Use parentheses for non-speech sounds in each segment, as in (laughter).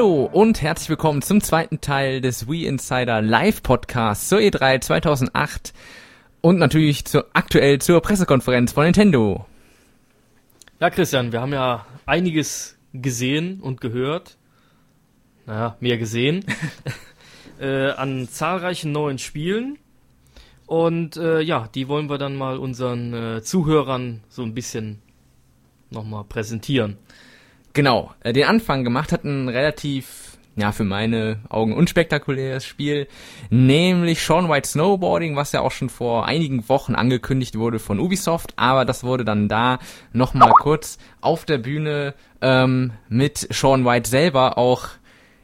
Hallo und herzlich willkommen zum zweiten Teil des We Insider Live Podcasts zur E3 2008 und natürlich zu, aktuell zur Pressekonferenz von Nintendo. Ja, Christian, wir haben ja einiges gesehen und gehört. Naja, mehr gesehen. (laughs) äh, an zahlreichen neuen Spielen. Und äh, ja, die wollen wir dann mal unseren äh, Zuhörern so ein bisschen nochmal präsentieren. Genau, äh, den Anfang gemacht hat ein relativ, ja, für meine Augen unspektakuläres Spiel, nämlich Sean White Snowboarding, was ja auch schon vor einigen Wochen angekündigt wurde von Ubisoft, aber das wurde dann da nochmal kurz auf der Bühne ähm, mit Sean White selber auch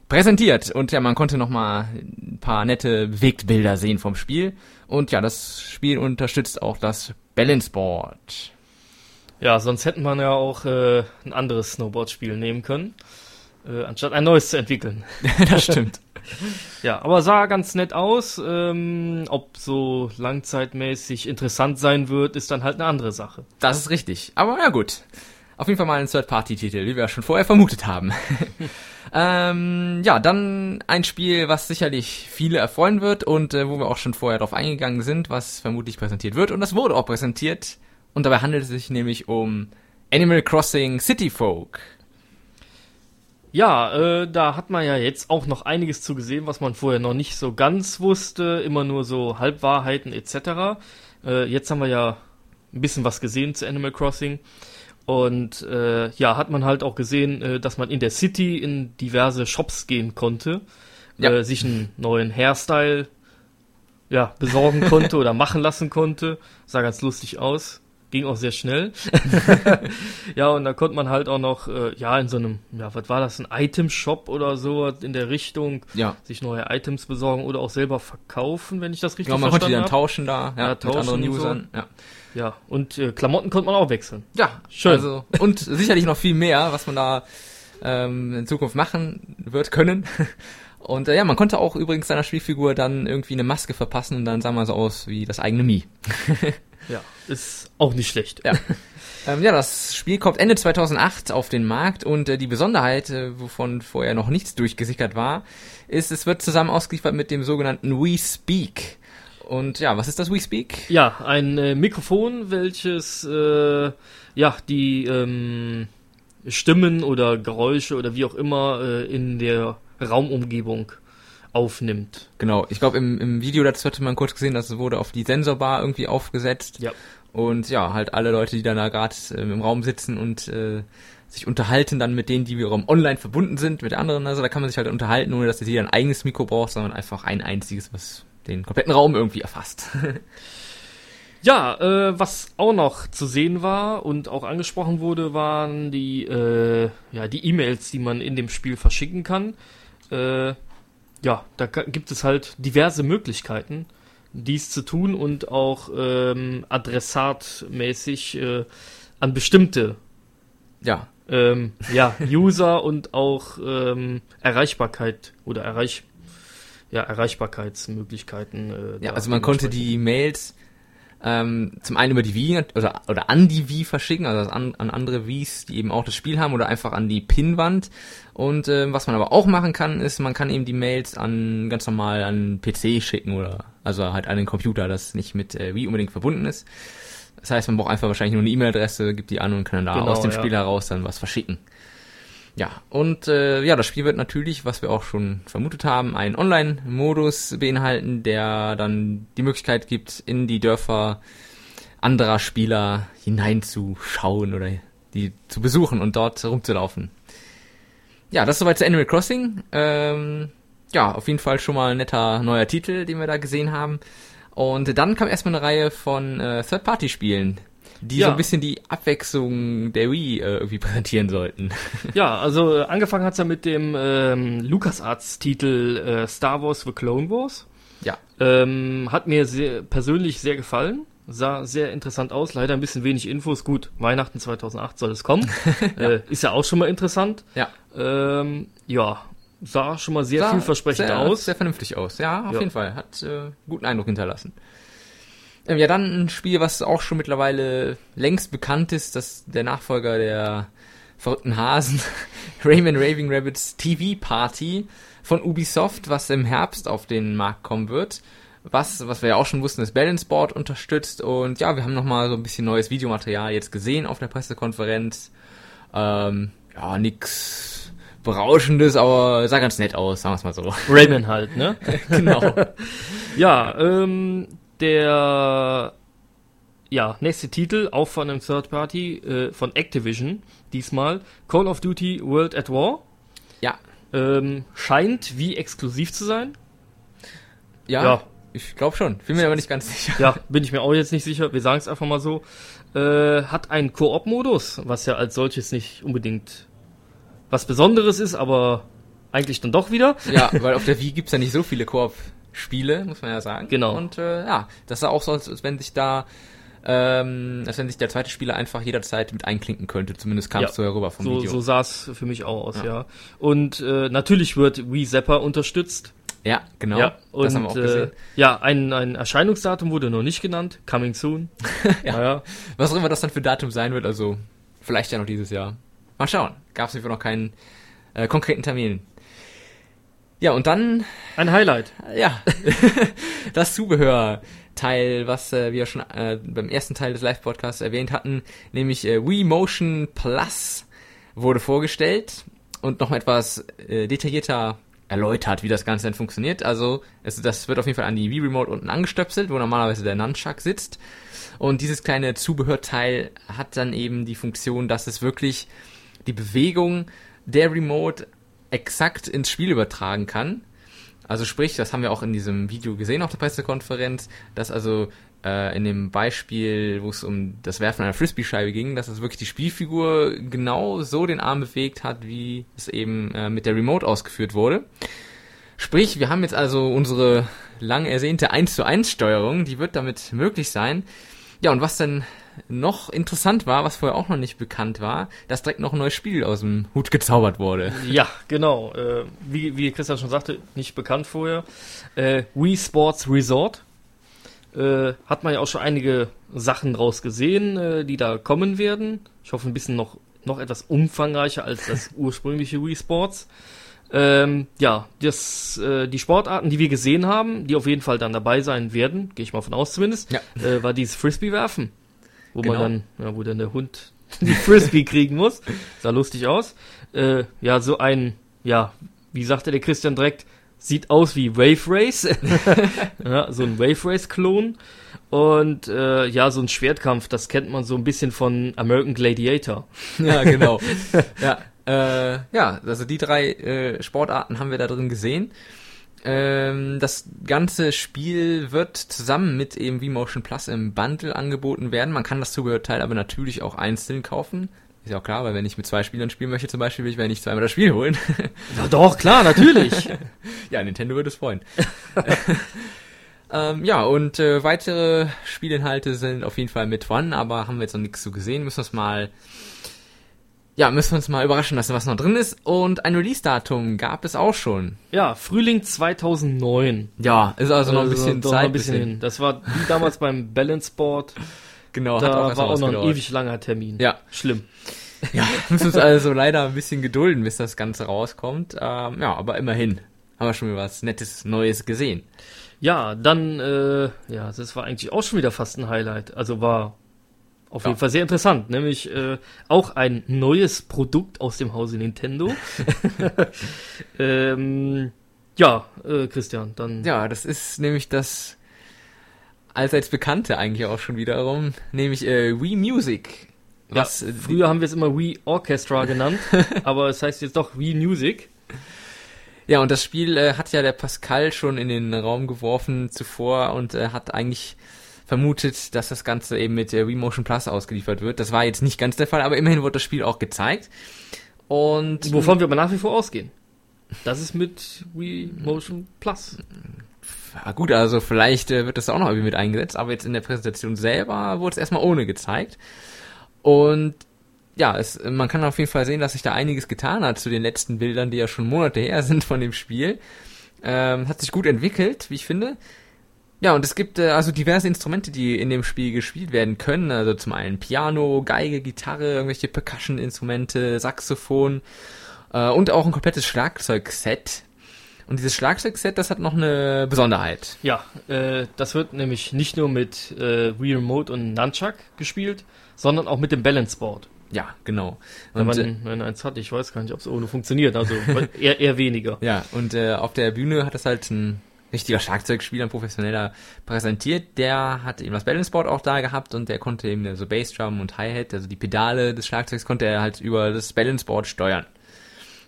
präsentiert. Und ja, man konnte nochmal ein paar nette Bewegtbilder sehen vom Spiel. Und ja, das Spiel unterstützt auch das Balance Board. Ja, sonst hätten man ja auch äh, ein anderes Snowboard-Spiel nehmen können, äh, anstatt ein neues zu entwickeln. (laughs) das stimmt. (laughs) ja, aber sah ganz nett aus. Ähm, ob so langzeitmäßig interessant sein wird, ist dann halt eine andere Sache. Das ist richtig. Aber ja gut. Auf jeden Fall mal ein Third-Party-Titel, wie wir schon vorher vermutet haben. (laughs) ähm, ja, dann ein Spiel, was sicherlich viele erfreuen wird und äh, wo wir auch schon vorher drauf eingegangen sind, was vermutlich präsentiert wird. Und das wurde auch präsentiert. Und dabei handelt es sich nämlich um Animal Crossing City Folk. Ja, äh, da hat man ja jetzt auch noch einiges zu gesehen, was man vorher noch nicht so ganz wusste, immer nur so Halbwahrheiten etc. Äh, jetzt haben wir ja ein bisschen was gesehen zu Animal Crossing. Und äh, ja, hat man halt auch gesehen, äh, dass man in der City in diverse Shops gehen konnte, ja. äh, sich einen neuen Hairstyle ja, besorgen konnte oder machen lassen konnte. Sah ganz lustig aus. Ging auch sehr schnell. (laughs) ja, und da konnte man halt auch noch, äh, ja, in so einem, ja, was war das, ein Item-Shop oder so in der Richtung, ja. sich neue Items besorgen oder auch selber verkaufen, wenn ich das richtig genau, man konnte die dann hab. tauschen da, ja, Ja, mit tauschen anderen und so. Usern. Ja. Ja, und äh, Klamotten konnte man auch wechseln. Ja, Schön. Also, und sicherlich noch viel mehr, was man da ähm, in Zukunft machen wird können. Und äh, ja, man konnte auch übrigens seiner Spielfigur dann irgendwie eine Maske verpassen und dann sah man so aus wie das eigene Mii. (laughs) Ja, ist auch nicht schlecht. Ja. ähm, ja, das Spiel kommt Ende 2008 auf den Markt und äh, die Besonderheit, äh, wovon vorher noch nichts durchgesickert war, ist, es wird zusammen ausgeliefert mit dem sogenannten We Speak. Und ja, was ist das We Speak? Ja, ein äh, Mikrofon, welches äh, ja die ähm, Stimmen oder Geräusche oder wie auch immer äh, in der Raumumgebung aufnimmt. Genau, ich glaube im, im Video dazu hatte man kurz gesehen, dass es wurde auf die Sensorbar irgendwie aufgesetzt. Ja. Und ja, halt alle Leute, die dann da gerade ähm, im Raum sitzen und äh, sich unterhalten dann mit denen, die wiederum online verbunden sind, mit anderen. Also da kann man sich halt unterhalten, ohne dass jeder ein eigenes Mikro braucht, sondern einfach ein einziges, was den kompletten Raum irgendwie erfasst. (laughs) Ja, äh, was auch noch zu sehen war und auch angesprochen wurde, waren die äh, ja die E-Mails, die man in dem Spiel verschicken kann. Äh, ja, da gibt es halt diverse Möglichkeiten, dies zu tun und auch ähm, adressatmäßig äh, an bestimmte ja, ähm, ja, User (laughs) und auch ähm, Erreichbarkeit oder Erreich ja, Erreichbarkeitsmöglichkeiten. Äh, ja, also man konnte die Mails ähm, zum einen über die Wii oder, oder an die Wii verschicken, also an, an andere Wiis, die eben auch das Spiel haben oder einfach an die Pinnwand. Und äh, was man aber auch machen kann, ist, man kann eben die Mails an ganz normal an PC schicken oder also halt an den Computer, das nicht mit äh, Wii unbedingt verbunden ist. Das heißt, man braucht einfach wahrscheinlich nur eine E-Mail-Adresse, gibt die an und kann dann da Genau, aus dem ja. Spiel heraus dann was verschicken. Ja, und äh, ja, das Spiel wird natürlich, was wir auch schon vermutet haben, einen Online-Modus beinhalten, der dann die Möglichkeit gibt, in die Dörfer anderer Spieler hineinzuschauen oder die zu besuchen und dort rumzulaufen. Ja, das soweit zu Animal Crossing. Ähm, ja, auf jeden Fall schon mal ein netter neuer Titel, den wir da gesehen haben. Und dann kam erstmal eine Reihe von äh, Third-Party-Spielen, die Ja. so ein bisschen die Abwechslung der Wii äh, irgendwie (laughs) präsentieren sollten. Ja, also äh, angefangen hat's ja mit dem ähm, LucasArts-Titel äh, Star Wars The Clone Wars. ja, Ähm, hat mir sehr, persönlich sehr gefallen. Sah sehr interessant aus. Leider ein bisschen wenig Infos. Gut, Weihnachten 2008 soll es kommen. (laughs) äh, ist ja auch schon mal interessant. ja. Ähm, ja, sah schon mal sehr Sah vielversprechend sehr, aus. Sehr vernünftig aus, ja, auf Ja. jeden Fall. Hat äh, guten Eindruck hinterlassen. Ähm, ja, dann ein Spiel, was auch schon mittlerweile längst bekannt ist, dass der Nachfolger der verrückten Hasen (laughs) Rayman Raving Rabbits TV Party von Ubisoft, was im Herbst auf den Markt kommen wird. Was, was wir ja auch schon wussten, ist Balance Board unterstützt. Und ja, wir haben nochmal so ein bisschen neues Videomaterial jetzt gesehen auf der Pressekonferenz. Ähm, ja, nix Berauschendes, aber sah ganz nett aus, sagen wir es mal so. Rayman halt, ne? (laughs) genau. (laughs) Ja, ähm, der ja, nächste Titel, auch von einem Third Party, äh, von Activision, diesmal, Call of Duty World at War. Ja. Ähm, scheint wie exklusiv zu sein. Ja, Ja. ich glaube schon. Bin mir aber nicht ganz sicher. Ja, bin ich mir auch jetzt nicht sicher, wir sagen es einfach mal so. Äh, hat einen Koop-Modus, was ja als solches nicht unbedingt was Besonderes ist, aber eigentlich dann doch wieder. Ja, (laughs) weil auf der Wii gibt's ja nicht so viele Koop-Spiele, muss man ja sagen. Genau. Und äh, ja, das sah auch so, als als wenn sich da, ähm, als wenn sich der zweite Spieler einfach jederzeit mit einklinken könnte. Zumindest kam es Ja, so herüber vom So, Video. so sah es für mich auch aus, Ja. ja. Und äh, natürlich wird Wii Zapper unterstützt. ja, genau. ja, und das haben wir auch äh, gesehen. ja, ein, ein Erscheinungsdatum wurde noch nicht genannt. Coming soon. (laughs) Ja. Naja, Was auch immer das dann für Datum sein wird, also vielleicht ja noch dieses Jahr. Mal schauen. Gab es noch keinen äh, konkreten Termin. Ja, und dann ein Highlight. Ja, (laughs) das Zubehörteil, was äh, wir schon äh, beim ersten Teil des Live-Podcasts erwähnt hatten, nämlich äh, Wii Motion Plus wurde vorgestellt und noch etwas äh, detaillierter erläutert, wie das Ganze denn funktioniert. Also es, das wird auf jeden Fall an die Wii Remote unten angestöpselt, wo normalerweise der Nunchuck sitzt. Und dieses kleine Zubehörteil hat dann eben die Funktion, dass es wirklich die Bewegung der Remote exakt ins Spiel übertragen kann. Also sprich, das haben wir auch in diesem Video gesehen auf der Pressekonferenz, dass also äh, in dem Beispiel, wo es um das Werfen einer Frisbee-Scheibe ging, dass es wirklich die Spielfigur genau so den Arm bewegt hat, wie es eben äh, mit der Remote ausgeführt wurde. Sprich, wir haben jetzt also unsere lang ersehnte 1 zu 1 Steuerung, die wird damit möglich sein. Ja, und was dann noch interessant war, was vorher auch noch nicht bekannt war, dass direkt noch ein neues Spiel aus dem Hut gezaubert wurde. Ja, genau. Äh, wie, wie Christian schon sagte, nicht bekannt vorher. Äh, Wii Sports Resort. Äh, hat man ja auch schon einige Sachen draus gesehen, äh, die da kommen werden. Ich hoffe ein bisschen noch, noch etwas umfangreicher als das (laughs) ursprüngliche Wii Sports. Ähm, ja, das, äh, die Sportarten, die wir gesehen haben, die auf jeden Fall dann dabei sein werden, gehe ich mal von aus zumindest, Ja. äh, war dieses Frisbee werfen. Wo Genau. man dann, ja, wo dann der Hund (laughs) die Frisbee kriegen muss. Sah lustig aus. Äh, ja, so ein, ja, wie sagte der Christian direkt, sieht aus wie Wave Race. (laughs) ja, so ein Wave Race-Klon. Und äh, ja, so ein Schwertkampf, das kennt man so ein bisschen von American Gladiator. (laughs) Ja, genau. ja, äh, ja, also die drei äh, Sportarten haben wir da drin gesehen. Ähm, das ganze Spiel wird zusammen mit eben V-Motion Plus im Bundle angeboten werden. Man kann das Zubehörteil aber natürlich auch einzeln kaufen. Ist ja auch klar, weil wenn ich mit zwei Spielern spielen möchte zum Beispiel, will ich mir nicht zweimal das Spiel holen. (laughs) Ja, doch, klar, natürlich. (laughs) ja, Nintendo würde es freuen. (laughs) ähm, ja, und äh, weitere Spielinhalte sind auf jeden Fall mit One, aber haben wir jetzt noch nichts zu gesehen. Müssen wir uns mal, ja, müssen wir uns mal überraschen lassen, was noch drin ist. Und ein Release-Datum gab es auch schon. ja, Frühling 2009. Ja, ist also noch ein bisschen doch Zeit. noch ein bisschen hin. Das war wie (laughs) damals beim Balance Board. Genau, Da auch war auch noch ein gedauert. ewig langer Termin. Ja, Schlimm. ja, (laughs) müssen uns also leider ein bisschen gedulden, bis das Ganze rauskommt. Ähm, ja, aber immerhin haben wir schon wieder was Nettes, Neues gesehen. Ja, dann, äh, ja, das war eigentlich auch schon wieder fast ein Highlight. Also war auf Ja. jeden Fall sehr interessant, nämlich äh, auch ein neues Produkt aus dem Hause Nintendo. (laughs) (laughs) ähm, ja, äh, Christian, dann. Ja, das ist nämlich das allseits Bekannte eigentlich auch schon wiederum, nämlich äh, Wii Music. ja, Was, äh, früher haben wir es immer Wii Orchestra genannt, (laughs) aber es heißt jetzt doch Wii Music. ja, und das Spiel äh, hat ja der Pascal schon in den Raum geworfen zuvor und äh, hat eigentlich vermutet, dass das Ganze eben mit äh, Wii Motion Plus ausgeliefert wird. Das war jetzt nicht ganz der Fall, aber immerhin wurde das Spiel auch gezeigt. Und Wovon wir aber nach wie vor ausgehen. Das ist mit Wii Motion Plus. Ja, gut, also vielleicht äh, wird das auch noch irgendwie mit eingesetzt, aber jetzt in der Präsentation selber wurde es erstmal ohne gezeigt. Und ja, es, man kann auf jeden Fall sehen, dass sich da einiges getan hat zu den letzten Bildern, die ja schon Monate her (laughs) sind von dem Spiel. Ähm, hat sich gut entwickelt, wie ich finde. Ja, und es gibt äh, also diverse Instrumente, die in dem Spiel gespielt werden können. Also zum einen Piano, Geige, Gitarre, irgendwelche Percussion-Instrumente, Saxophon äh, und auch ein komplettes Schlagzeugset. Und dieses Schlagzeugset, das hat noch eine Besonderheit. Ja, äh, das wird nämlich nicht nur mit äh, Wii Remote und Nunchuck gespielt, sondern auch mit dem Balance Board. Ja, genau. Wenn Und, äh, man, wenn eins hat, ich weiß gar nicht, ob es ohne funktioniert, also (laughs) eher, eher weniger. Ja, und äh, auf der Bühne hat das halt ein richtiger Schlagzeugspieler, ein professioneller präsentiert. Der hat eben das Balanceboard auch da gehabt und der konnte eben so Bassdrum und Hi-Hat, also die Pedale des Schlagzeugs, konnte er halt über das Balanceboard steuern.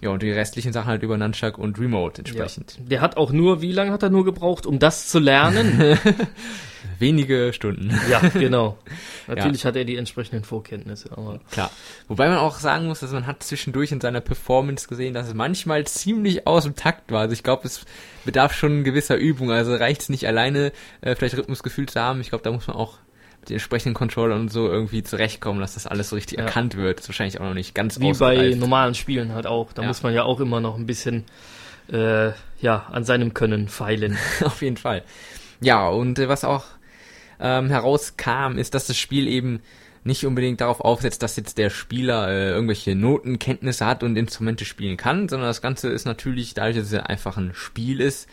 Ja, und die restlichen Sachen halt über Nunchuck und Remote entsprechend. Ja. Der hat auch nur, wie lange hat er nur gebraucht, um das zu lernen? (laughs) Wenige Stunden. ja, genau. (laughs) Natürlich hat er die entsprechenden Vorkenntnisse, aber Klar. Wobei man auch sagen muss, dass man hat zwischendurch in seiner Performance gesehen, dass es manchmal ziemlich aus dem Takt war. Also ich glaube, es bedarf schon gewisser Übung. Also reicht es nicht alleine, äh, vielleicht Rhythmusgefühl zu haben. Ich glaube, da muss man auch mit den entsprechenden Controllern und so irgendwie zurechtkommen, dass das alles so richtig Ja. erkannt wird. Das ist wahrscheinlich auch noch nicht ganz wie bei normalen Spielen halt auch. Da Ja. muss man ja auch immer noch ein bisschen äh, ja, an seinem Können feilen. (laughs) Auf jeden Fall. Ja, und äh, was auch ähm, herauskam, ist, dass das Spiel eben nicht unbedingt darauf aufsetzt, dass jetzt der Spieler äh, irgendwelche Notenkenntnisse hat und Instrumente spielen kann, sondern das Ganze ist natürlich, dadurch, dass es einfach ein Spiel ist,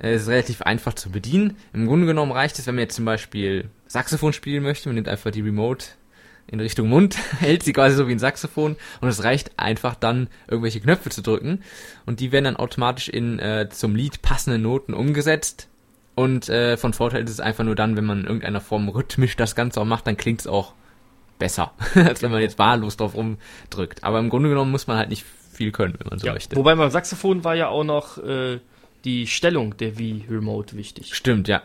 äh, ist relativ einfach zu bedienen. Im Grunde genommen reicht es, wenn man jetzt zum Beispiel Saxophon spielen möchte, man nimmt einfach die Remote in Richtung Mund, (laughs) hält sie quasi so wie ein Saxophon und es reicht einfach dann irgendwelche Knöpfe zu drücken und die werden dann automatisch in äh, zum Lied passende Noten umgesetzt und äh, von Vorteil ist es einfach nur dann, wenn man in irgendeiner Form rhythmisch das Ganze auch macht, dann klingt es auch besser, (laughs) als wenn man jetzt wahllos drauf rumdrückt. Aber im Grunde genommen muss man halt nicht viel können, wenn man so Ja. möchte. Wobei beim Saxophon war ja auch noch äh, die Stellung der Wii Remote wichtig. Stimmt, ja.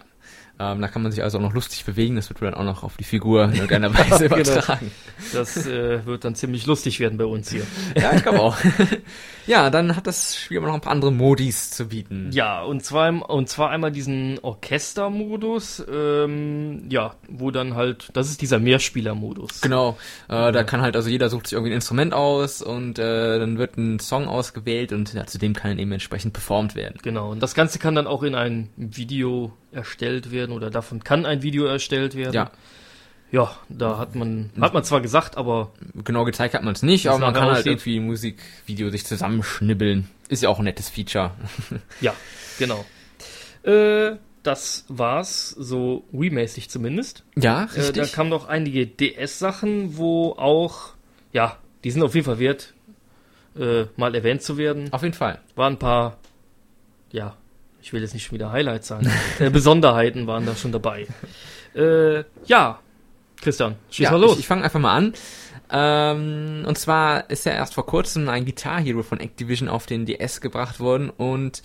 Ähm, da kann man sich also auch noch lustig bewegen, das wird dann auch noch auf die Figur in irgendeiner (laughs) Weise Genau. übertragen. Das äh, wird dann ziemlich lustig werden bei uns hier. (laughs) Ja, ich glaube auch. (laughs) ja, dann hat das Spiel aber noch ein paar andere Modis zu bieten. Ja, und zwar, und zwar einmal diesen Orchestermodus, ähm, ja, wo dann halt, das ist dieser Mehrspielermodus. Genau, äh, da kann halt also jeder sucht sich irgendwie ein Instrument aus und äh, dann wird ein Song ausgewählt und ja, zu dem kann dann eben entsprechend performt werden. Genau, und das Ganze kann dann auch in ein Video erstellt werden oder davon kann ein Video erstellt werden. Ja, Ja, da hat man, hat man zwar gesagt, aber genau gezeigt hat man es nicht, aber man kann halt irgendwie Musikvideo sich zusammenschnibbeln. Ist ja auch ein nettes Feature. (laughs) ja, genau. Äh, das war's, so Wii-mäßig zumindest. Ja, Äh, da richtig. kamen noch einige DS-Sachen, wo auch, ja, die sind auf jeden Fall wert, äh, mal erwähnt zu werden. Auf jeden Fall. Waren ein paar, ja, ich will jetzt nicht schon wieder Highlights sagen, (laughs) äh, Besonderheiten waren da schon dabei. Äh, ja, Christian, schieß ja, mal los. Ich, ich fange einfach mal an. Ähm, und zwar ist ja erst vor kurzem ein Guitar Hero von Activision auf den DS gebracht worden und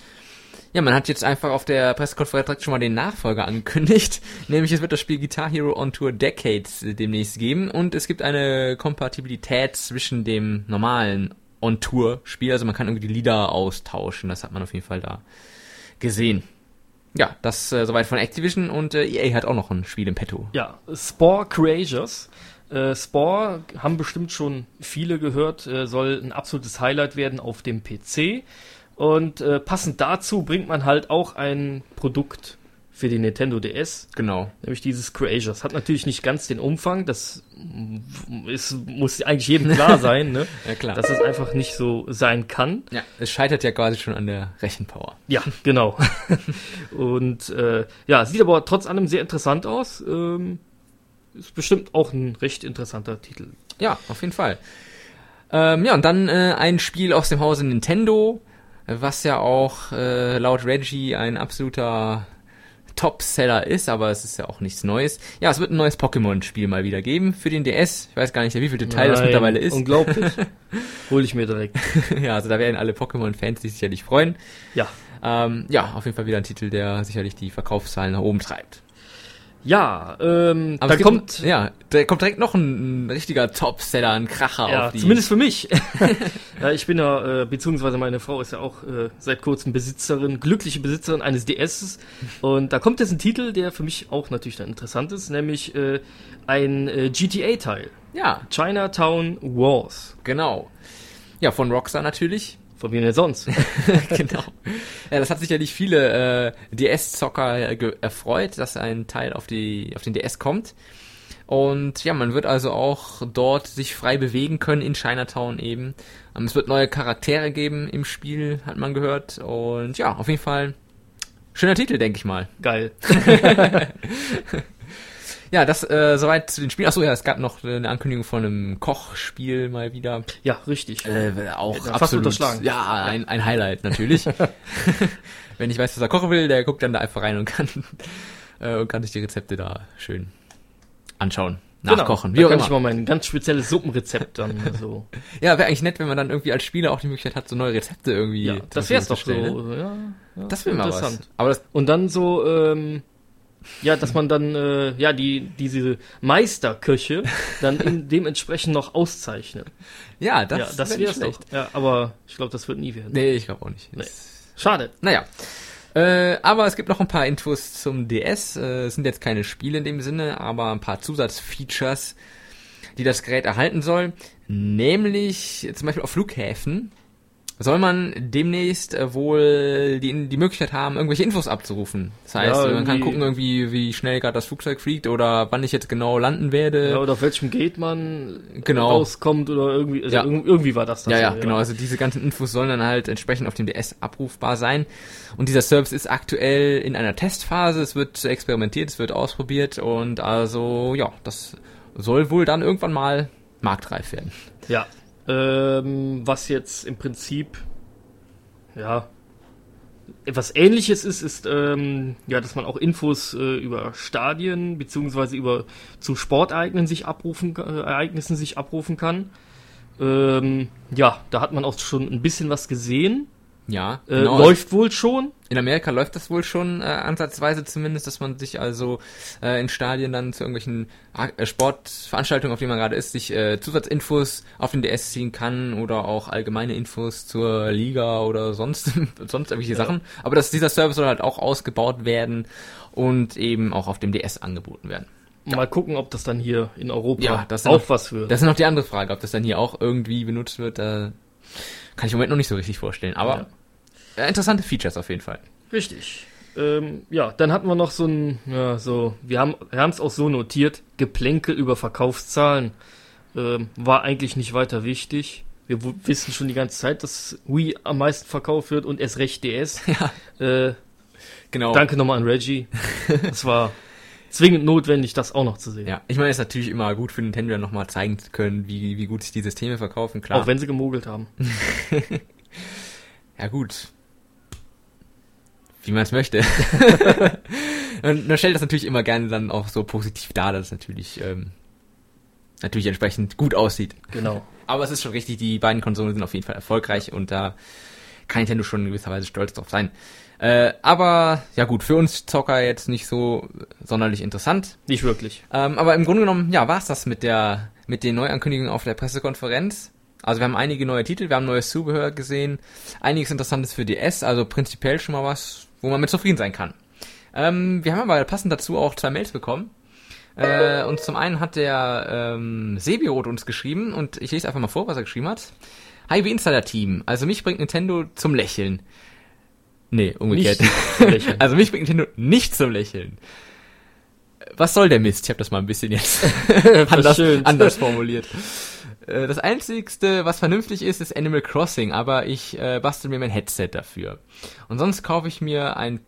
ja, man hat jetzt einfach auf der Pressekonferenz direkt schon mal den Nachfolger angekündigt. (laughs) Nämlich es wird das Spiel Guitar Hero on Tour Decades demnächst geben und es gibt eine Kompatibilität zwischen dem normalen On Tour Spiel, also man kann irgendwie die Lieder austauschen. Das hat man auf jeden Fall da gesehen. Ja, das äh, soweit von Activision und äh, EA hat auch noch ein Spiel im Petto. Ja, Spore Creatures. Äh, Spore haben bestimmt schon viele gehört, äh, soll ein absolutes Highlight werden auf dem PC. Und äh, passend dazu bringt man halt auch ein Produkt für die Nintendo DS, Genau. nämlich dieses Creatures. Hat natürlich nicht ganz den Umfang, das ist, muss eigentlich jedem klar (laughs) sein, ne? Ja, klar. dass es einfach nicht so sein kann. Ja, es scheitert ja quasi schon an der Rechenpower. Ja, genau. (laughs) Und äh, ja, sieht aber trotz allem sehr interessant aus. Ähm, ist bestimmt auch ein recht interessanter Titel. Ja, auf jeden Fall. Ähm, ja, und dann äh, ein Spiel aus dem Hause Nintendo, was ja auch äh, laut Reggie ein absoluter Topseller ist, aber es ist ja auch nichts Neues. Ja, es wird ein neues Pokémon-Spiel mal wieder geben für den DS. Ich weiß gar nicht, wie viel das Nein, mittlerweile ist. Unglaublich. (laughs) Hol ich mir direkt. (laughs) ja, also da werden alle Pokémon-Fans sich sicherlich freuen. Ja. Ähm, ja, auf jeden Fall wieder ein Titel, der sicherlich die Verkaufszahlen nach oben treibt. Ja, ähm, Aber da es gibt- kommt. ja, da kommt direkt noch ein, ein richtiger Topseller, ein Kracher Ja, auf die. zumindest für mich. (laughs) ja, ich bin ja, äh, beziehungsweise meine Frau ist ja auch äh, seit kurzem Besitzerin, glückliche Besitzerin eines DS. Und da kommt jetzt ein Titel, der für mich auch natürlich dann interessant ist, nämlich äh, ein äh, GTA-Teil. Ja, Chinatown Wars. genau. Ja, von Rockstar natürlich. Von wem denn sonst? (laughs) (laughs) genau. Ja, das hat sicherlich viele äh, DS-Zocker ge- erfreut, dass ein Teil auf, die, auf den DS kommt. Und ja, man wird also auch dort sich frei bewegen können in Chinatown eben. Ähm, es wird neue Charaktere geben im Spiel, hat man gehört. Und ja, auf jeden Fall schöner Titel, denke ich mal. Geil. (laughs) Ja, das äh, soweit zu den Spielen. Achso, ja, es gab noch eine Ankündigung von einem Kochspiel mal wieder. Ja, richtig. Äh, auch Ja, fast absolut. unterschlagen. Ja, ein, ein Highlight natürlich. (laughs) Wenn ich weiß, was er kochen will, der guckt dann da einfach rein und kann, (laughs) äh, und kann sich die Rezepte da schön anschauen. Nachkochen, Genau. Da kann ich immer. mal mein ganz spezielles Suppenrezept dann so. (laughs) Ja, wäre eigentlich nett, wenn man dann irgendwie als Spieler auch die Möglichkeit hat, so neue Rezepte irgendwie Ja, das wär's doch so. ne? Ja, ja, Das wäre mal was. interessant. Aber das, Und dann so, ähm, ja, dass man dann, äh, ja, die, diese Meisterköche dann in, (laughs) dementsprechend noch auszeichnet. ja, das, ja, das wär wär's nicht doch. Ja, aber ich glaube, das wird nie werden. Nee, ich glaube auch nicht. Nee. Schade. Naja. Äh, aber es gibt noch ein paar Infos zum DS. Äh, es sind jetzt keine Spiele in dem Sinne, aber ein paar Zusatzfeatures, die das Gerät erhalten soll. Nämlich zum Beispiel auf Flughäfen soll man demnächst äh, wohl die, die Möglichkeit haben, irgendwelche Infos abzurufen. Das heißt, Ja, man kann gucken, irgendwie, wie schnell gerade das Flugzeug fliegt oder wann ich jetzt genau landen werde. Ja, oder auf welchem Gate man Genau. rauskommt oder irgendwie, also Ja. irg- irgendwie war das das. Ja, ja, so, genau. Also diese ganzen Infos sollen dann halt entsprechend auf dem DS abrufbar sein. Und dieser Service ist aktuell in einer Testphase. Es wird experimentiert, es wird ausprobiert und also ja, das soll wohl dann irgendwann mal marktreif werden. Ja. Ähm, was jetzt im Prinzip, ja, etwas ähnliches ist, ist, ähm, ja, dass man auch Infos äh, über Stadien beziehungsweise über zu Sportereignissen sich abrufen, äh, Ereignissen sich abrufen kann. Ähm, ja, da hat man auch schon ein bisschen was gesehen. Ja, Äh, genau. läuft wohl schon. In Amerika läuft das wohl schon äh, ansatzweise zumindest, dass man sich also äh, in Stadien dann zu irgendwelchen äh, Sportveranstaltungen, auf denen man gerade ist, sich äh, Zusatzinfos auf den DS ziehen kann oder auch allgemeine Infos zur Liga oder sonst (laughs) sonst irgendwelche Sachen. Aber dass dieser Service soll halt auch ausgebaut werden und eben auch auf dem DS angeboten werden. Mal gucken, ob das dann hier in Europa Ja, das auch noch- was wird. Das ist noch die andere Frage, ob das dann hier auch irgendwie benutzt wird. Da kann ich im Moment noch nicht so richtig vorstellen. Aber äh, interessante Features auf jeden Fall. Richtig. Ähm, ja, dann hatten wir noch so ein, ja, so, wir haben es auch so notiert, Geplänkel über Verkaufszahlen. Ähm, war eigentlich nicht weiter wichtig. Wir wissen schon die ganze Zeit, dass Wii am meisten verkauft wird und erst recht DS. (laughs) Ja, Äh, genau. danke nochmal an Reggie. (laughs) Es war zwingend notwendig, das auch noch zu sehen. Ja, ich meine, es ist natürlich immer gut für Nintendo nochmal zeigen zu können, wie, wie gut sich die Systeme verkaufen, klar. Auch wenn sie gemogelt haben. (laughs) ja, gut. Wie man es möchte. (laughs) Und man stellt das natürlich immer gerne dann auch so positiv dar, dass es natürlich, ähm, natürlich entsprechend gut aussieht. Genau. Aber es ist schon richtig, die beiden Konsolen sind auf jeden Fall erfolgreich und da kann Nintendo schon in gewisser Weise stolz drauf sein. Äh, aber, ja gut, für uns Zocker jetzt nicht so sonderlich interessant. Nicht wirklich. Ähm, aber im Grunde genommen, ja, war's das mit der, mit den Neuankündigungen auf der Pressekonferenz. Also wir haben einige neue Titel, wir haben neues Zubehör gesehen, einiges Interessantes für DS, also prinzipiell schon mal was, wo man mit zufrieden sein kann. Ähm, wir haben aber passend dazu auch zwei Mails bekommen. Äh, und zum einen hat der ähm, Sebirot uns geschrieben und ich lese einfach mal vor, was er geschrieben hat. Hi, wie Insider Team. Also mich bringt Nintendo zum Lächeln. Nee, umgekehrt. (laughs) Also mich bringt Nintendo nicht zum Lächeln. Was soll der Mist? Ich habe das mal ein bisschen jetzt (laughs) (laughs) anders, anders formuliert. Äh, Das einzigste, was vernünftig ist, ist Animal Crossing, aber ich äh, bastel mir mein Headset dafür. Und sonst kaufe ich mir ein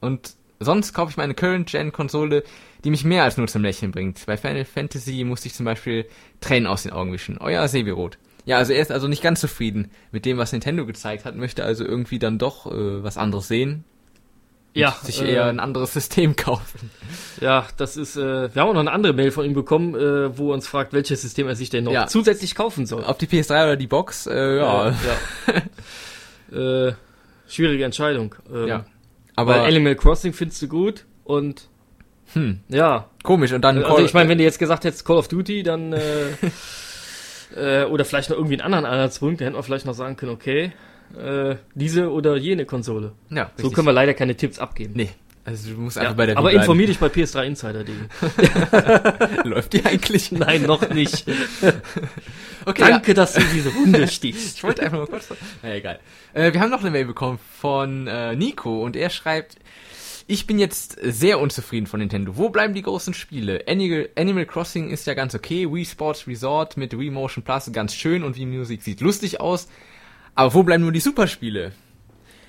und sonst kaufe ich mir eine Current-Gen-Konsole, die mich mehr als nur zum Lächeln bringt. Bei Final Fantasy musste ich zum Beispiel Tränen aus den Augen wischen. Euer Sebirot. Ja, also er ist also nicht ganz zufrieden mit dem, was Nintendo gezeigt hat, möchte also irgendwie dann doch äh, was anderes sehen. Ja, Sich äh, eher ein anderes System (laughs) kaufen. Ja, das ist, äh, wir haben auch noch eine andere Mail von ihm bekommen, äh, wo er uns fragt, welches System er sich denn noch Ja. zusätzlich kaufen soll. Ob die PS3 oder die Box, äh, ja. Äh, ja. (laughs) äh, schwierige Entscheidung. Ähm, ja. Aber Aber, weil Animal Crossing findest du gut und hm, ja. komisch. Und dann Also Call- ich meine, wenn du jetzt gesagt hättest Call of Duty, dann äh, (laughs) äh, oder vielleicht noch irgendwie einen anderen Anhaltspunkt, da hätten wir vielleicht noch sagen können, okay, äh, diese oder jene Konsole. ja, So können wir leider keine Tipps abgeben. Nee, Also du musst Ja, einfach bei der aber informier dich bei PS3-Insider.de. (laughs) Läuft die eigentlich? (laughs) Nein, noch nicht. (laughs) Okay, Danke, dass du diese Wunde stichst. Ich wollte einfach mal kurz. Na egal. Äh, wir haben noch eine Mail bekommen von äh, Nico und er schreibt: Ich bin jetzt sehr unzufrieden von Nintendo. Wo bleiben die großen Spiele? Animal, Animal Crossing ist ja ganz okay. Wii Sports Resort mit Wii Motion Plus ganz schön und Wii Music sieht lustig aus. Aber wo bleiben nur die Superspiele?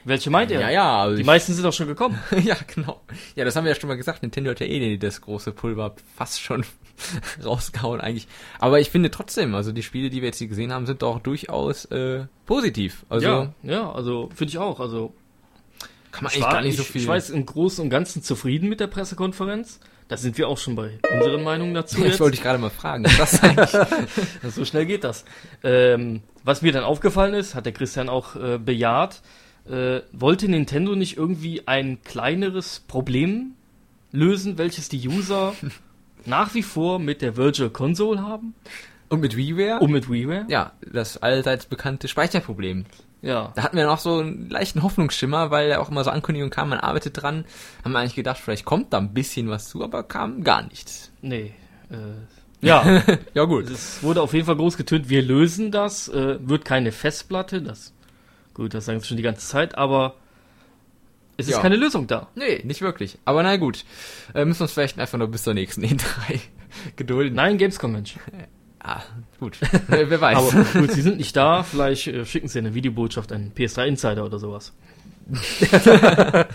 Welche meint er? Ja, ja. Also Die meisten sind auch schon gekommen. (laughs) ja, genau. Ja, das haben wir ja schon mal gesagt. Nintendo hat ja eh das große Pulver fast schon (laughs) rausgehauen eigentlich. Aber ich finde trotzdem, also die Spiele, die wir jetzt hier gesehen haben, sind doch durchaus äh, positiv. Also ja, ja, also finde ich auch. Also kann man ich eigentlich war, gar nicht ich, so viel. ich jetzt im Großen und Ganzen zufrieden mit der Pressekonferenz. Da sind wir auch schon bei unseren Meinungen dazu. (laughs) das jetzt. wollte ich gerade mal fragen. Eigentlich? (laughs) So schnell geht das. Ähm, was mir dann aufgefallen ist, hat der Christian auch äh, bejaht, äh, wollte Nintendo nicht irgendwie ein kleineres Problem lösen, welches die User (laughs) nach wie vor mit der Virtual Console haben Und mit WiiWare? und mit WiiWare? ja, das allseits bekannte Speicherproblem. Ja. Da hatten wir noch so einen leichten Hoffnungsschimmer, weil ja auch immer so Ankündigungen kamen, man arbeitet dran. Haben wir eigentlich gedacht, vielleicht kommt da ein bisschen was zu, aber kam gar nichts. Nee. Äh, (laughs) ja, Ja gut. es wurde auf jeden Fall groß getönt, wir lösen das, äh, wird keine Festplatte, das, gut, das sagen sie schon die ganze Zeit, aber es ist Ja. keine Lösung da. Nee, nicht wirklich. Aber na gut. Äh, müssen wir uns vielleicht einfach noch bis zur nächsten (laughs) E3 gedulden. Nein, Games Convention. (laughs) Ah, gut. (laughs) Wer weiß. Aber gut, sie sind nicht da, vielleicht äh, schicken sie eine Videobotschaft an PS3 Insider oder sowas. (laughs)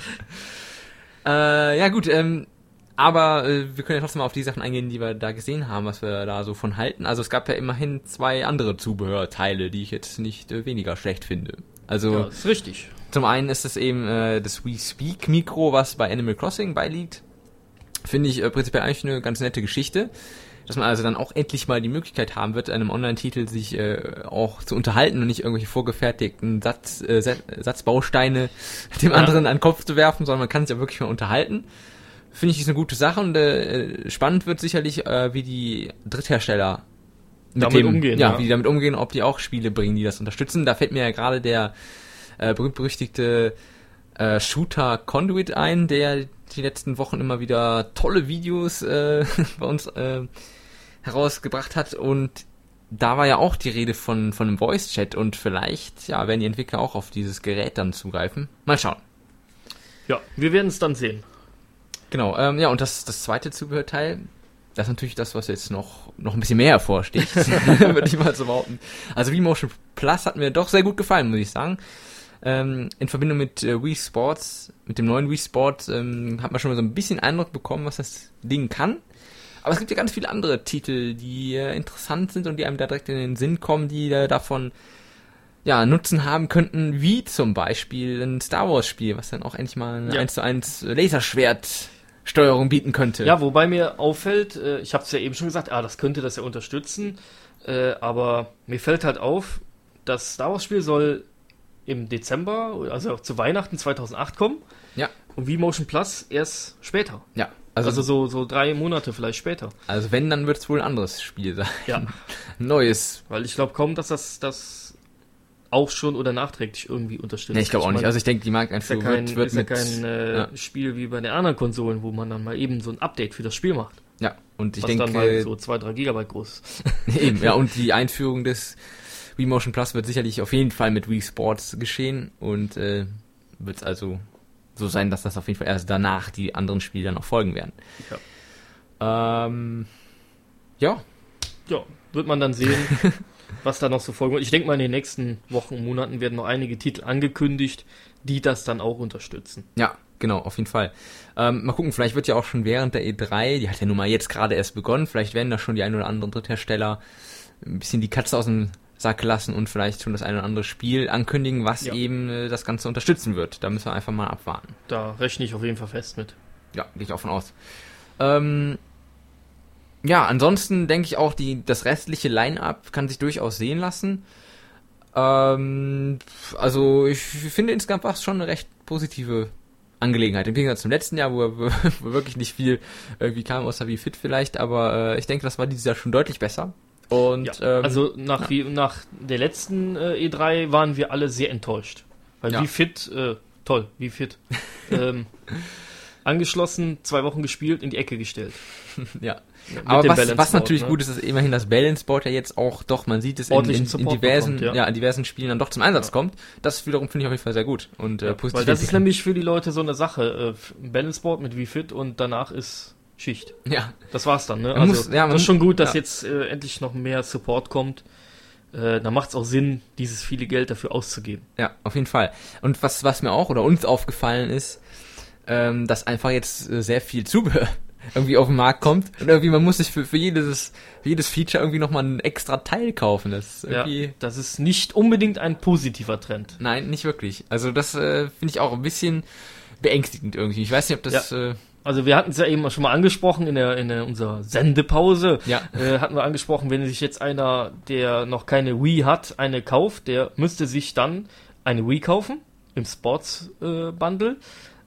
Äh, ja gut, ähm, aber äh, wir können ja trotzdem mal auf die Sachen eingehen, die wir da gesehen haben, was wir da so von halten. Also es gab ja immerhin zwei andere Zubehörteile, die ich jetzt nicht äh, weniger schlecht finde. Also Ja, ist richtig. zum einen ist es eben äh, das Wii Speak Mikro, was bei Animal Crossing beiliegt. Finde ich äh, prinzipiell eigentlich eine ganz nette Geschichte. Dass man also dann auch endlich mal die Möglichkeit haben wird, einem Online-Titel sich äh, auch zu unterhalten und nicht irgendwelche vorgefertigten Satz, äh, Sa- Satzbausteine (laughs) dem Ja. anderen an den Kopf zu werfen, sondern man kann sich ja wirklich mal unterhalten. Finde ich ist eine gute Sache und äh, spannend wird sicherlich, äh, wie die Dritthersteller mit Damit dem, umgehen, ja, ja. wie die damit umgehen, ob die auch Spiele bringen, die das unterstützen. Da fällt mir ja gerade der äh, berühmt-berüchtigte äh, Shooter Conduit ein, der die letzten Wochen immer wieder tolle Videos äh, (laughs) bei uns äh, herausgebracht hat und da war ja auch die Rede von, von einem Voice-Chat und vielleicht, ja, werden die Entwickler auch auf dieses Gerät dann zugreifen. Mal schauen. Ja, wir werden es dann sehen. Genau, ähm, ja, und das, das zweite Zubehörteil, das ist natürlich das, was jetzt noch, noch ein bisschen mehr hervorsticht, (laughs) würde ich mal so behaupten. Also Wii Motion Plus hat mir doch sehr gut gefallen, muss ich sagen. Ähm, in Verbindung mit äh, Wii Sports, mit dem neuen Wii Sport, ähm, hat man schon mal so ein bisschen Eindruck bekommen, was das Ding kann. Aber es gibt ja ganz viele andere Titel, die äh, interessant sind und die einem da direkt in den Sinn kommen, die äh, davon ja, Nutzen haben könnten, wie zum Beispiel ein Star Wars Spiel, was dann auch endlich mal eine Ja. 1 zu 1 Laserschwert-Steuerung bieten könnte. Ja, wobei mir auffällt, äh, ich habe es ja eben schon gesagt, ah, das könnte das ja unterstützen, äh, aber mir fällt halt auf, das Star Wars Spiel soll im Dezember, also auch zu Weihnachten 2008 kommen Ja. und V-Motion Plus erst später. Ja. Also, Also, so, so drei Monate vielleicht später. also wenn, dann wird es wohl ein anderes Spiel sein. Ja, (laughs) neues. weil ich glaube kaum, dass das, das auch schon oder nachträglich irgendwie unterstützt. Nee, ich glaube auch nicht. meine, Also ich denke, die ist ja Markteinführung wird, wird ist ja mit... kein äh, ja. Spiel wie bei den anderen Konsolen, wo man dann mal eben so ein Update für das Spiel macht. ja, und ich was denke, dann mal so zwei, drei Gigabyte groß ist. (laughs) eben, ja, und (laughs) die Einführung des Wii Motion Plus wird sicherlich auf jeden Fall mit Wii Sports geschehen und äh, wird es also so sein, dass das auf jeden Fall erst danach die anderen Spiele dann noch folgen werden. Ähm, ja, Ja, wird man dann sehen, (laughs) was da noch so folgen wird. Ich denke mal, in den nächsten Wochen und Monaten werden noch einige Titel angekündigt, die das dann auch unterstützen. Ja, genau, auf jeden Fall. Ähm, mal gucken, vielleicht wird ja auch schon während der E3, die hat ja nun mal jetzt gerade erst begonnen, vielleicht werden da schon die ein oder anderen Dritthersteller ein bisschen die Katze aus dem Sack lassen und vielleicht schon das ein oder andere Spiel ankündigen, was Ja. eben äh, das Ganze unterstützen wird. Da müssen wir einfach mal abwarten. Da rechne ich auf jeden Fall fest mit. Ja, gehe ich auch von aus. Ähm, ja, ansonsten denke ich auch, die, das restliche Line-Up kann sich durchaus sehen lassen. Ähm, also ich finde insgesamt war es schon eine recht positive Angelegenheit. Im Gegensatz zum letzten Jahr, wo, (laughs) wo wirklich nicht viel irgendwie kam, außer wie fit vielleicht, aber äh, ich denke, das war dieses Jahr schon deutlich besser. Und Ja, ähm, also nach, ja. wie, nach der letzten äh, E3 waren wir alle sehr enttäuscht. Weil Ja. wie fit, äh, toll, wie fit. (laughs) ähm, angeschlossen, zwei Wochen gespielt, in die Ecke gestellt. (laughs) ja. Mit Aber was, was natürlich ne? gut ist, ist immerhin das Balance Board ja jetzt auch doch, man sieht es in, in, in diversen, bekommt, ja. ja. in diversen Spielen dann doch zum Einsatz kommt. Das wiederum finde ich auf jeden Fall sehr gut und äh, Ja, positiv. weil das ist nämlich für die Leute so eine Sache. Äh, Balance Board mit Wii-Fit und danach ist Schicht. ja, Das war's dann, ne? Also, muss- ja, man das ist schon gut, dass ja. jetzt äh, endlich noch mehr Support kommt. Äh, da macht es auch Sinn, dieses viele Geld dafür auszugeben. Ja, auf jeden Fall. Und was, was mir auch oder uns aufgefallen ist, ähm, dass einfach jetzt äh, sehr viel Zubehör (laughs) irgendwie auf den Markt kommt und irgendwie man muss sich für, für jedes für jedes Feature irgendwie nochmal ein extra Teil kaufen. Das ist Ja, irgendwie das ist nicht unbedingt ein positiver Trend. nein, nicht wirklich. Also das äh, finde ich auch ein bisschen beängstigend irgendwie. Ich weiß nicht, ob das äh, Also wir hatten es ja eben schon mal angesprochen in der in der, unserer Sendepause. ja Äh, hatten wir angesprochen, wenn sich jetzt einer, der noch keine Wii hat, eine kauft, der müsste sich dann eine Wii kaufen im Sports äh, Bundle,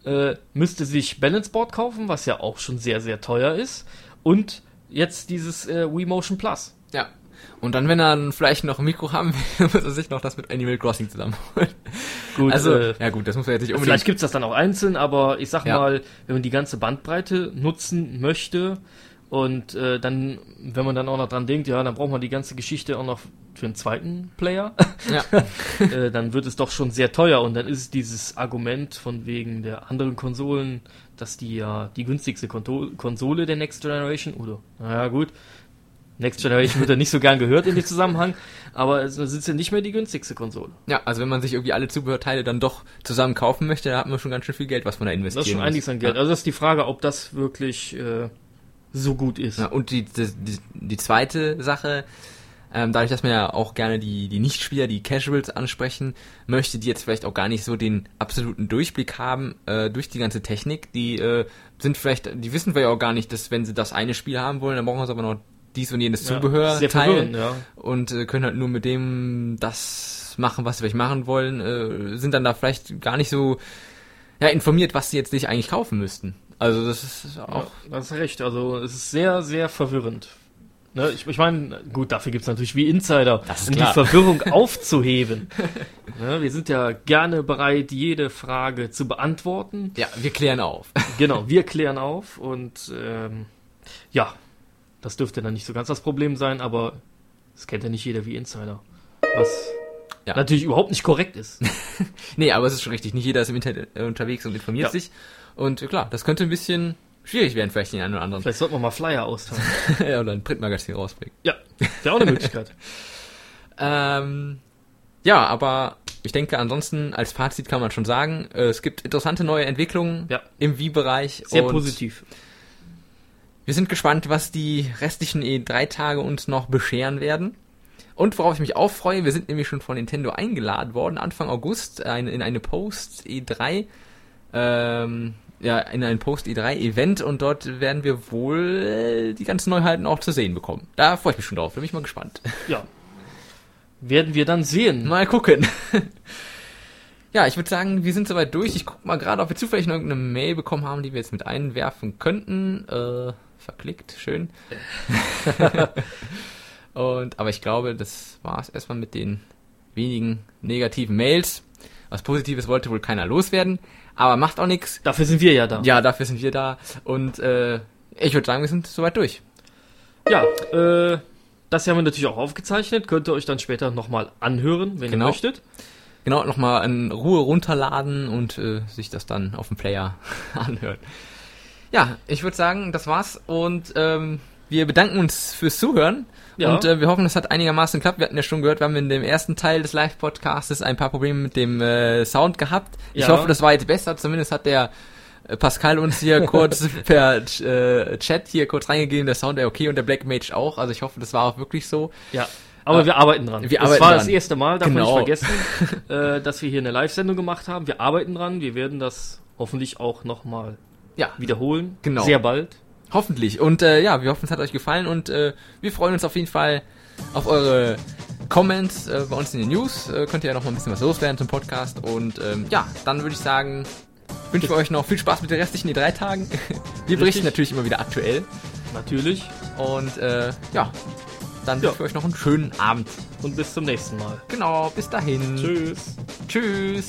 äh, müsste sich Balance Board kaufen, was ja auch schon sehr sehr teuer ist und jetzt dieses äh, Wii Motion Plus. ja. Und dann, wenn er dann vielleicht noch ein Mikro haben will, (laughs) muss er sich noch das mit Animal Crossing zusammenholen. Gut, Also, äh, ja gut, das muss er jetzt nicht Vielleicht unbedingt. gibt's das dann auch einzeln, aber ich sag Ja. mal, wenn man die ganze Bandbreite nutzen möchte und äh, dann, wenn man dann auch noch dran denkt, ja, dann braucht man die ganze Geschichte auch noch für einen zweiten Player, Ja, (laughs) äh, dann wird es doch schon sehr teuer und dann ist dieses Argument von wegen der anderen Konsolen, dass die ja die günstigste Konto Konsole der Next Generation oder, naja gut, Next Generation wird ja nicht so gern gehört in dem Zusammenhang, aber es ist ja nicht mehr die günstigste Konsole. ja, also wenn man sich irgendwie alle Zubehörteile dann doch zusammen kaufen möchte, da hat man schon ganz schön viel Geld, was man da investieren Das ist schon einiges an Geld. Ja. Also das ist die Frage, ob das wirklich äh, so gut ist. Ja, und die, die, die, die zweite Sache, ähm, dadurch, dass man ja auch gerne die, die Nichtspieler, die Casuals ansprechen möchte, die jetzt vielleicht auch gar nicht so den absoluten Durchblick haben äh, durch die ganze Technik, die äh, sind vielleicht, die wissen vielleicht auch gar nicht, dass wenn sie das eine Spiel haben wollen, dann brauchen sie aber noch dies und jenes Ja, Zubehör verwirrend, ja. und äh, können halt nur mit dem das machen, was sie vielleicht machen wollen, äh, sind dann da vielleicht gar nicht so ja, informiert, was sie jetzt nicht eigentlich kaufen müssten. Also das ist auch ja. Das ist recht. Also es ist sehr, sehr verwirrend. Ne, ich, ich meine, gut, dafür gibt's natürlich wie Insider, um klar. die Verwirrung (laughs) aufzuheben. ne, wir sind ja gerne bereit, jede Frage zu beantworten. ja, wir klären auf. Genau, wir klären auf und ähm, ja, das dürfte dann nicht so ganz das Problem sein, aber das kennt ja nicht jeder wie Insider. Was Ja. natürlich überhaupt nicht korrekt ist. (laughs) Nee, aber es ist schon richtig. Nicht jeder ist im Internet äh, unterwegs und informiert Ja. sich. Und äh, klar, das könnte ein bisschen schwierig werden, vielleicht den einen oder anderen. Vielleicht sollten wir mal Flyer austauschen. (laughs) oder ein Printmagazin rausbringen. Ja, wäre auch eine Möglichkeit. (laughs) Ähm, ja, aber ich denke, ansonsten als Fazit kann man schon sagen, äh, es gibt interessante neue Entwicklungen Ja. im Wii-Bereich. Sehr positiv. Wir sind gespannt, was die restlichen E3-Tage uns noch bescheren werden. Und worauf ich mich auch freue, wir sind nämlich schon von Nintendo eingeladen worden, Anfang August, ein, in eine Post-E3, ähm, ja, in ein Post-E3-Event und dort werden wir wohl die ganzen Neuheiten auch zu sehen bekommen. Da freue ich mich schon drauf, bin ich mal gespannt. Ja. Werden wir dann sehen. Mal gucken. (laughs) ja, ich würde sagen, wir sind soweit durch. Ich guck mal gerade, ob wir zufällig noch irgendeine Mail bekommen haben, die wir jetzt mit einwerfen könnten. Äh, verklickt, schön. (laughs) Und, aber ich glaube, das war es erstmal mit den wenigen negativen Mails. Was Positives wollte wohl keiner loswerden, aber macht auch nichts. Dafür sind wir ja da. Ja, dafür sind wir da. Und äh, ich würde sagen, wir sind soweit durch. Ja, äh, das haben wir natürlich auch aufgezeichnet. Könnt ihr euch dann später nochmal anhören, wenn Genau. ihr möchtet. Genau, nochmal in Ruhe runterladen und äh, sich das dann auf dem Player (laughs) anhören. Ja, ich würde sagen, das war's und ähm, wir bedanken uns fürs Zuhören Ja. und äh, wir hoffen, es hat einigermaßen geklappt. Wir hatten ja schon gehört, wir haben in dem ersten Teil des Live-Podcasts ein paar Probleme mit dem äh, Sound gehabt. Ich Ja. hoffe, das war jetzt besser. Zumindest hat der äh, Pascal uns hier (laughs) kurz per äh, Chat hier kurz reingegeben, der Sound wäre okay und der Black Mage auch. Also ich hoffe, das war auch wirklich so. Ja. Aber Äh, wir arbeiten dran. wir das arbeiten war dran. das erste Mal, darf Genau. man nicht vergessen, (laughs) äh, dass wir hier eine Live-Sendung gemacht haben. Wir arbeiten dran. Wir werden das hoffentlich auch nochmal Ja, wiederholen. Genau. Sehr bald. Hoffentlich. Und äh, ja, wir hoffen, es hat euch gefallen und äh, wir freuen uns auf jeden Fall auf eure Comments äh, bei uns in den News. Äh, könnt ihr ja noch mal ein bisschen was loswerden zum Podcast. Und ähm, ja, dann würde ich sagen, wünschen wir euch noch viel Spaß mit den restlichen die drei Tagen. (laughs) Wir berichten natürlich immer wieder aktuell. Natürlich. Und äh, ja, dann Ja. wünschen wir euch noch einen schönen Abend. Und bis zum nächsten Mal. Genau, bis dahin. Tschüss. Tschüss.